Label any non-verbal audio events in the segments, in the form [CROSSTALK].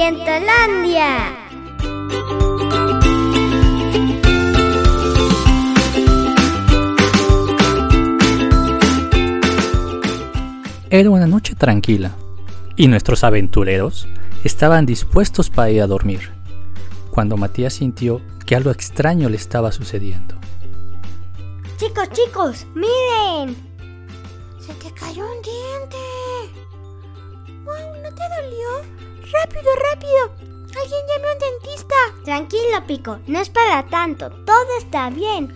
Dientolandia. Era una noche tranquila y nuestros aventureros estaban dispuestos para ir a dormir, cuando Matías sintió que algo extraño le estaba sucediendo. Chicos, chicos, miren. Se te cayó un diente. Wow, ¿no te dolió? Rápido, rápido. Alguien llame a un dentista. Tranquilo, Pico, no es para tanto, todo está bien.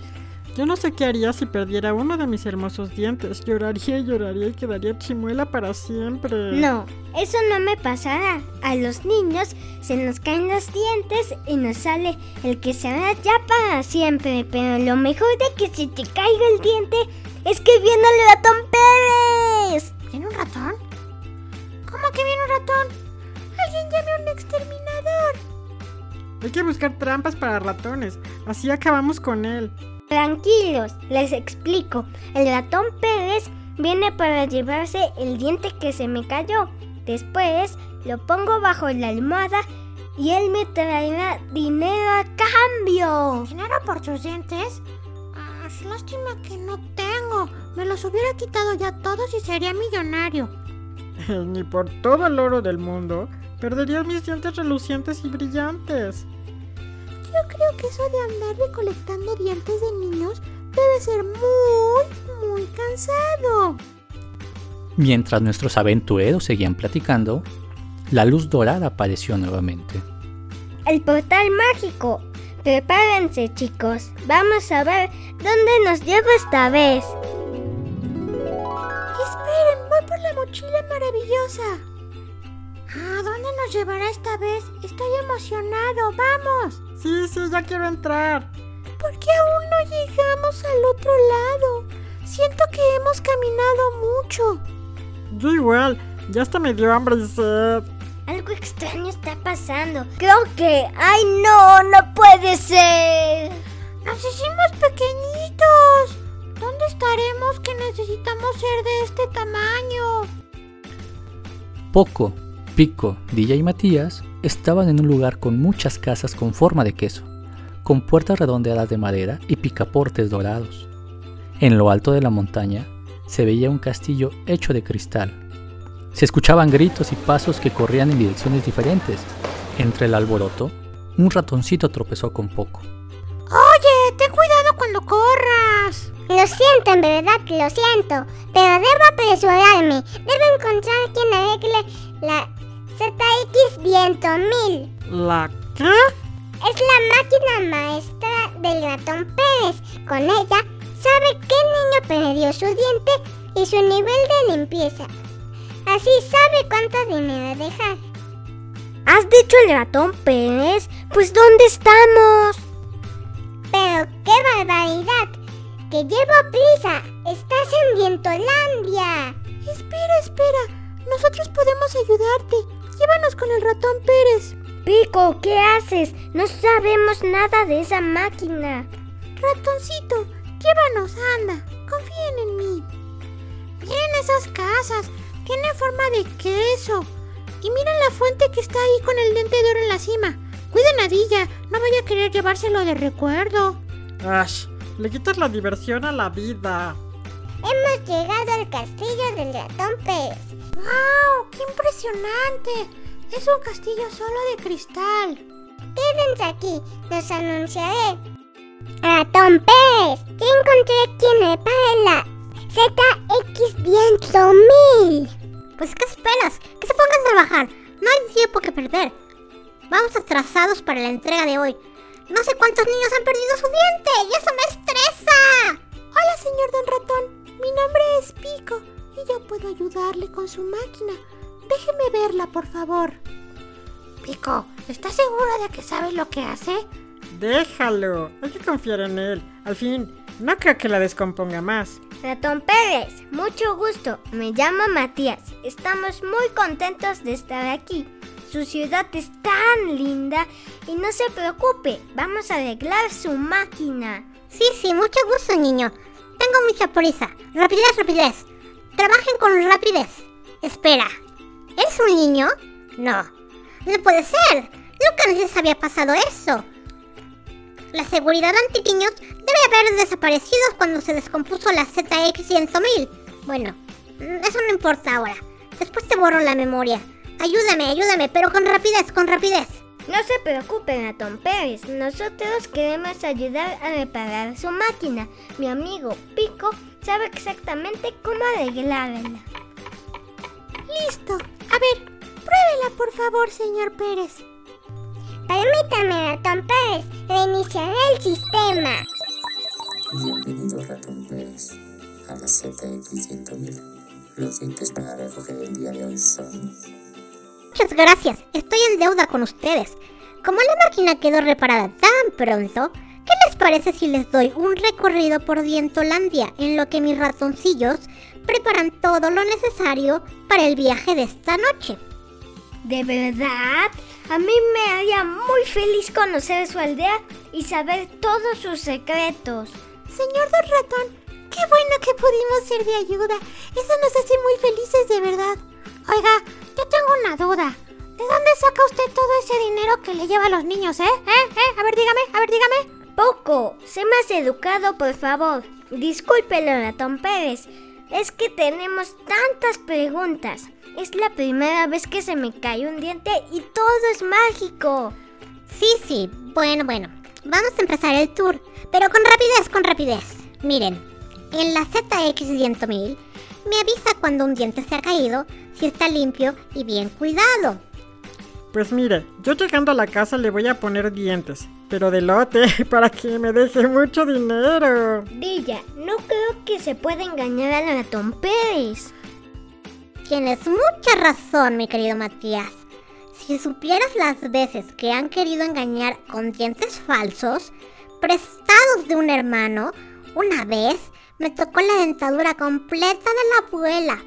Yo no sé qué haría si perdiera uno de mis hermosos dientes. Lloraría y lloraría y quedaría chimuela para siempre. No, eso no me pasará. A los niños se nos caen los dientes y nos sale el que se va ya para siempre. Pero lo mejor de que si te caiga el diente es que viene el ratón buscar trampas para ratones. Así acabamos con él. Tranquilos, les explico. El ratón Pérez viene para llevarse el diente que se me cayó. Después lo pongo bajo la almohada y él me traerá dinero a cambio. ¿Dinero por tus dientes? Ah, lástima que no tengo. Me los hubiera quitado ya todos y sería millonario. [LAUGHS] Ni por todo el oro del mundo perdería mis dientes relucientes y brillantes. Yo creo que eso de andar recolectando dientes de niños debe ser muy, muy cansado. Mientras nuestros aventureros seguían platicando, la luz dorada apareció nuevamente. El portal mágico. Prepárense, chicos. Vamos a ver dónde nos lleva esta vez. Esperen, voy por la mochila maravillosa. ¿A dónde nos llevará esta vez? Estoy emocionado, vamos. Sí, sí, ya quiero entrar. ¿Por qué aún no llegamos al otro lado? Siento que hemos caminado mucho. Yo igual, ya hasta me dio hambre y sed. Algo extraño está pasando. Creo que... ¡Ay, no! ¡No puede ser! Nos hicimos pequeñitos. ¿Dónde estaremos que necesitamos ser de este tamaño? Poco, Pico, Dilla y Matías estaban en un lugar con muchas casas con forma de queso, con puertas redondeadas de madera y picaportes dorados. En lo alto de la montaña se veía un castillo hecho de cristal. Se escuchaban gritos y pasos que corrían en direcciones diferentes. Entre el alboroto, un ratoncito tropezó con Poco. Oye, ten cuidado cuando corras. Lo siento, en verdad, lo siento. Pero debo apresurarme. Debo encontrar quien arregle la ZX Viento 1000. ¿La qué? Es la máquina maestra del ratón Pérez. Con ella sabe qué niño perdió su diente y su nivel de limpieza. Así sabe cuánto dinero dejar. ¿Has dicho el ratón Pérez? Pues ¿dónde estamos? Pero qué barbaridad. Que llevo prisa. Estás en Dientolandia. Espera, espera. Nosotros podemos ayudarte. Llévanos con el ratón Pérez. Pico, ¿qué haces? No sabemos nada de esa máquina. Ratoncito, llévanos, anda. Confíen en mí. Miren esas casas. Tienen forma de queso. Y miren la fuente que está ahí con el diente de oro en la cima. Cuiden a Dilla. No vaya a querer llevárselo de recuerdo. Ash, le quitas la diversión a la vida. Hemos llegado al castillo del ratón Pérez. ¡Wow! ¡Qué impresionante! Es un castillo solo de cristal. Quédense aquí, los anunciaré. Ratón Pérez, ya encontré quien repare la ZX Viento 1000. Pues, ¿qué esperas? Que se pongan a trabajar. No hay tiempo que perder. Vamos atrasados para la entrega de hoy. No sé cuántos niños han perdido su diente y eso me estresa. Hola, señor Don Ratón. Mi nombre es Pico y yo puedo ayudarle con su máquina. Déjeme verla, por favor. Pico, ¿estás seguro de que sabe lo que hace? Déjalo, hay que confiar en él. Al fin, no creo que la descomponga más. Ratón Pérez, mucho gusto. Me llamo Matías. Estamos muy contentos de estar aquí. Su ciudad es tan linda y no se preocupe, vamos a arreglar su máquina. Sí, sí, mucho gusto, niño. Tengo mucha prisa. Rapidez, rapidez. Trabajen con rapidez. Espera. ¿Es un niño? No. No puede ser. Nunca les había pasado eso. La seguridad anti-niños debe haber desaparecido cuando se descompuso la ZX100000. Bueno, eso no importa ahora. Después te borro la memoria. Ayúdame, ayúdame, pero con rapidez, con rapidez. No se preocupen, Ratón Pérez. Nosotros queremos ayudar a reparar su máquina. Mi amigo Pico sabe exactamente cómo arreglarla. Listo. A ver, pruébela, por favor, señor Pérez. Permítame, Ratón Pérez. Reiniciaré el sistema. Bienvenido Ratón Pérez a la ZX100000. Los dientes para recoger el día de hoy son... Muchas gracias. Estoy en deuda con ustedes. Como la máquina quedó reparada tan pronto, ¿qué les parece si les doy un recorrido por Dientolandia en lo que mis ratoncillos preparan todo lo necesario para el viaje de esta noche? ¿De verdad? A mí me haría muy feliz conocer su aldea y saber todos sus secretos. Señor Don Ratón, qué bueno que pudimos ser de ayuda. Eso nos hace muy felices de verdad. Oiga, yo tengo una duda. ¿De dónde saca usted todo ese dinero que le lleva a los niños, eh? ¿Eh? ¿Eh? A ver, dígame, a ver, dígame. Poco, sé más educado, por favor. Discúlpelo, ratón Pérez. Es que tenemos tantas preguntas. Es la primera vez que se me cae un diente y todo es mágico. Sí, sí. Bueno, bueno. Vamos a empezar el tour. Pero con rapidez, con rapidez. Miren, en la ZX100000 me avisa cuando un diente se ha caído, si está limpio y bien cuidado. Pues mire, yo llegando a la casa le voy a poner dientes, pero de lote, [LAUGHS] para que me deje mucho dinero. Dilla, no creo que se pueda engañar al ratón Pérez. Tienes mucha razón, mi querido Matías. Si supieras las veces que han querido engañar con dientes falsos, prestados de un hermano, una vez me tocó la dentadura completa de la abuela.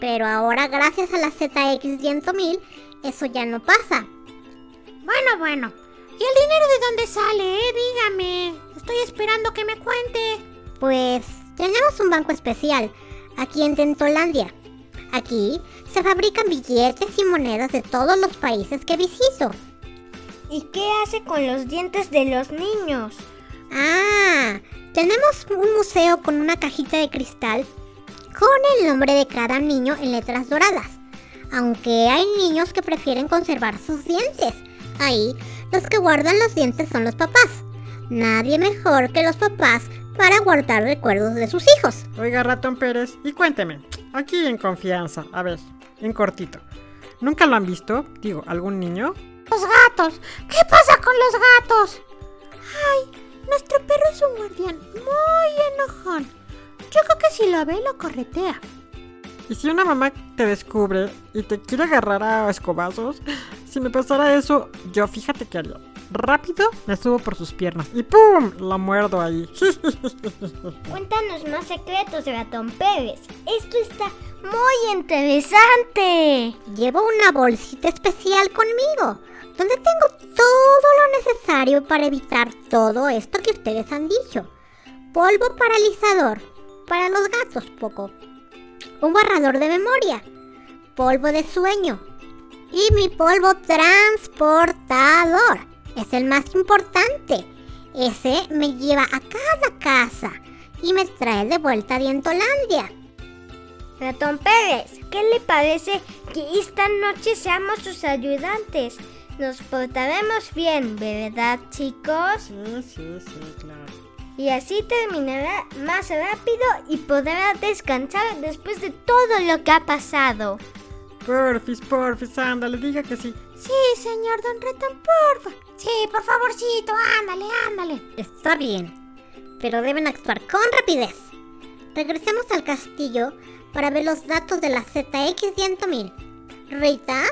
Pero ahora, gracias a la ZX100000, eso ya no pasa. Bueno, bueno. ¿Y el dinero de dónde sale, eh? Dígame. Estoy esperando que me cuente. Pues tenemos un banco especial aquí en Dentolandia. Aquí se fabrican billetes y monedas de todos los países que visito. ¿Y qué hace con los dientes de los niños? Ah, tenemos un museo con una cajita de cristal con el nombre de cada niño en letras doradas. Aunque hay niños que prefieren conservar sus dientes. Ahí, los que guardan los dientes son los papás. Nadie mejor que los papás para guardar recuerdos de sus hijos. Oiga, ratón Pérez, y cuénteme, aquí en confianza, a ver, en cortito. ¿Nunca lo han visto? Digo, ¿algún niño? Los gatos. ¿Qué pasa con los gatos? Ay, nuestro perro es un guardián muy enojón. Yo creo que si lo ve, lo corretea. ¿Y si una mamá te descubre y te quiere agarrar a escobazos? Si me pasara eso, yo fíjate que haría. Rápido me subo por sus piernas y ¡pum! La muerdo ahí. [LAUGHS] Cuéntanos más secretos, ratón Pérez. Esto está muy interesante. Llevo una bolsita especial conmigo, donde tengo todo lo necesario para evitar todo esto que ustedes han dicho. Polvo paralizador, para los gatos poco. Un borrador de memoria, polvo de sueño y mi polvo transportador. Es el más importante. Ese me lleva a cada casa y me trae de vuelta a Dientolandia. Ratón Pérez, ¿qué le parece que esta noche seamos sus ayudantes? Nos portaremos bien, ¿verdad, chicos? Sí, sí, sí, claro. Y así terminará más rápido y podrá descansar después de todo lo que ha pasado. Porfis, porfis, ándale, diga que sí. Sí, señor Don Ratón, porfa. Sí, por favorcito, ándale, ándale. Está bien, pero deben actuar con rapidez. Regresemos al castillo para ver los datos de la ZX100000. Rita,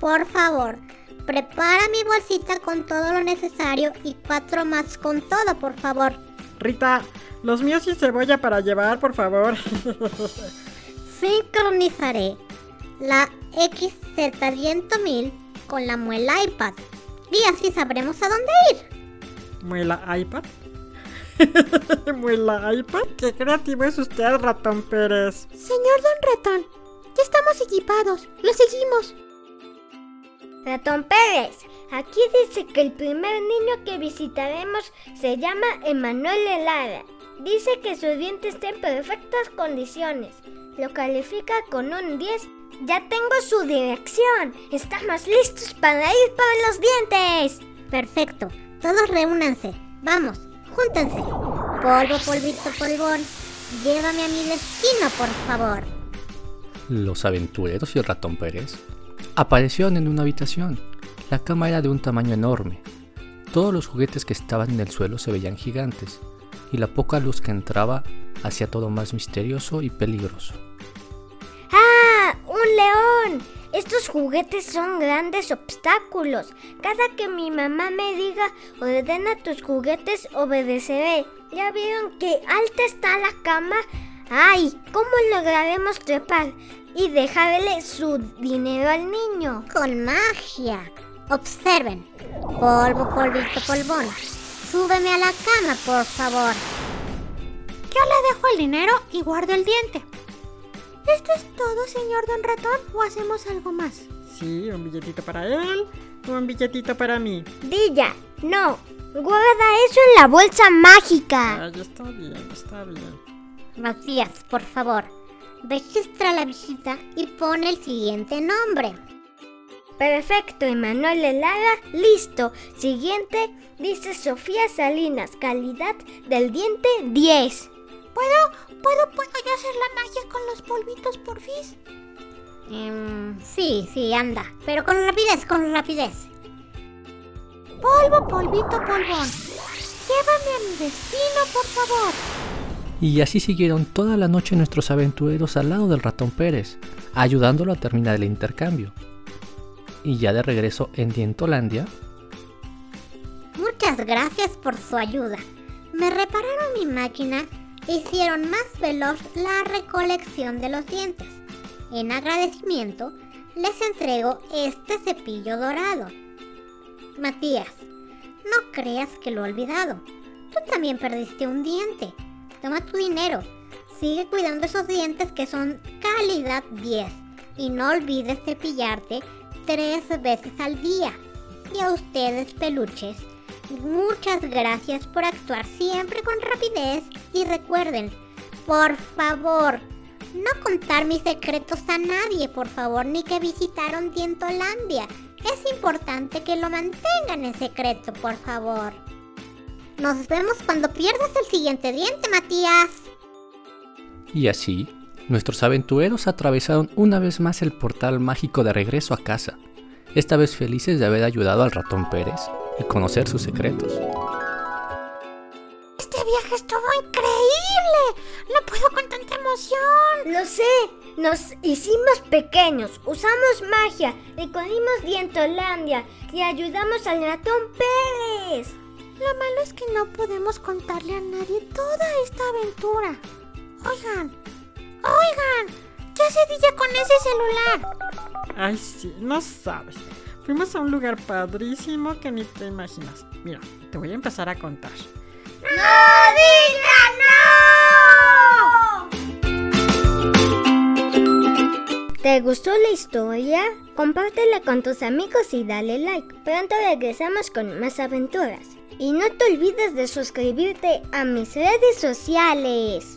por favor, prepara mi bolsita con todo lo necesario y cuatro más con todo, por favor. Rita, los míos sin cebolla para llevar, por favor. Sincronizaré la XZ100000 con la muela iPad y así sabremos a dónde ir. ¿Muela iPad? [LAUGHS] ¿Muela iPad? Qué creativo es usted, ratón Pérez. Señor Don Ratón, ya estamos equipados. Lo seguimos. Ratón Pérez, aquí dice que el primer niño que visitaremos se llama Emanuel Helada. Dice que su diente está en perfectas condiciones. Lo califica con un 10. Ya tengo su dirección. Estamos listos para ir por los dientes. Perfecto. Todos reúnanse. Vamos, júntense. Polvo, polvito, polvón. Llévame a mi destino, por favor. Los aventureros y el ratón Pérez aparecieron en una habitación. La cama era de un tamaño enorme. Todos los juguetes que estaban en el suelo se veían gigantes, y la poca luz que entraba hacía todo más misterioso y peligroso. ¡Ah! ¡Un león! Estos juguetes son grandes obstáculos. Cada que mi mamá me diga ordena tus juguetes, obedeceré. ¿Ya vieron que alta está la cama? ¡Ay! ¿Cómo lograremos trepar y dejarle su dinero al niño? Con magia. Observen. Polvo, polvito, polvón. Súbeme a la cama, por favor. Yo le dejo el dinero y guardo el diente. ¿Esto es todo, señor Don Ratón, o hacemos algo más? Sí, un billetito para él, un billetito para mí. Dilla, no. Guarda eso en la bolsa mágica. Ay, está bien, está bien. Matías, por favor, registra la visita y pon el siguiente nombre. Perfecto, Emanuel Helada, listo. Siguiente, dice Sofía Salinas, calidad del diente 10. ¿Puedo, puedo, puedo yo hacer la magia con los polvitos, porfis? Em, sí, sí, anda. Pero con rapidez, con rapidez. Polvo, polvito, polvón. Llévame a mi destino, por favor. Y así siguieron toda la noche nuestros aventureros al lado del ratón Pérez, ayudándolo a terminar el intercambio. Y ya de regreso en Dientolandia, Muchas gracias por su ayuda. Me repararon mi máquina e hicieron más veloz la recolección de los dientes. En agradecimiento, les entrego este cepillo dorado. Matías, no creas que lo he olvidado. Tú también perdiste un diente. Toma tu dinero. Sigue cuidando esos dientes que son calidad 10. Y no olvides cepillarte tres veces al día. Y a ustedes, peluches, muchas gracias por actuar siempre con rapidez. Y recuerden, por favor, no contar mis secretos a nadie, por favor, ni que visitaron Dientolandia. Es importante que lo mantengan en secreto, por favor. Nos vemos cuando pierdas el siguiente diente, Matías. y así, nuestros aventureros atravesaron una vez más el portal mágico de regreso a casa, esta vez felices de haber ayudado al ratón Pérez y conocer sus secretos. Este viaje estuvo increíble. No puedo con tanta emoción. Lo sé, nos hicimos pequeños, usamos magia, recorrimos Dientolandia y ayudamos al ratón Pérez. Lo malo es que no podemos contarle a nadie toda esta aventura. Oigan, oigan, ¿qué hace DJ con ese celular? Ay, sí, no sabes. Fuimos a un lugar padrísimo que ni te imaginas. Mira, te voy a empezar a contar. ¿Te gustó la historia? Compártela con tus amigos y dale like. Pronto regresamos con más aventuras. Y no te olvides de suscribirte a mis redes sociales.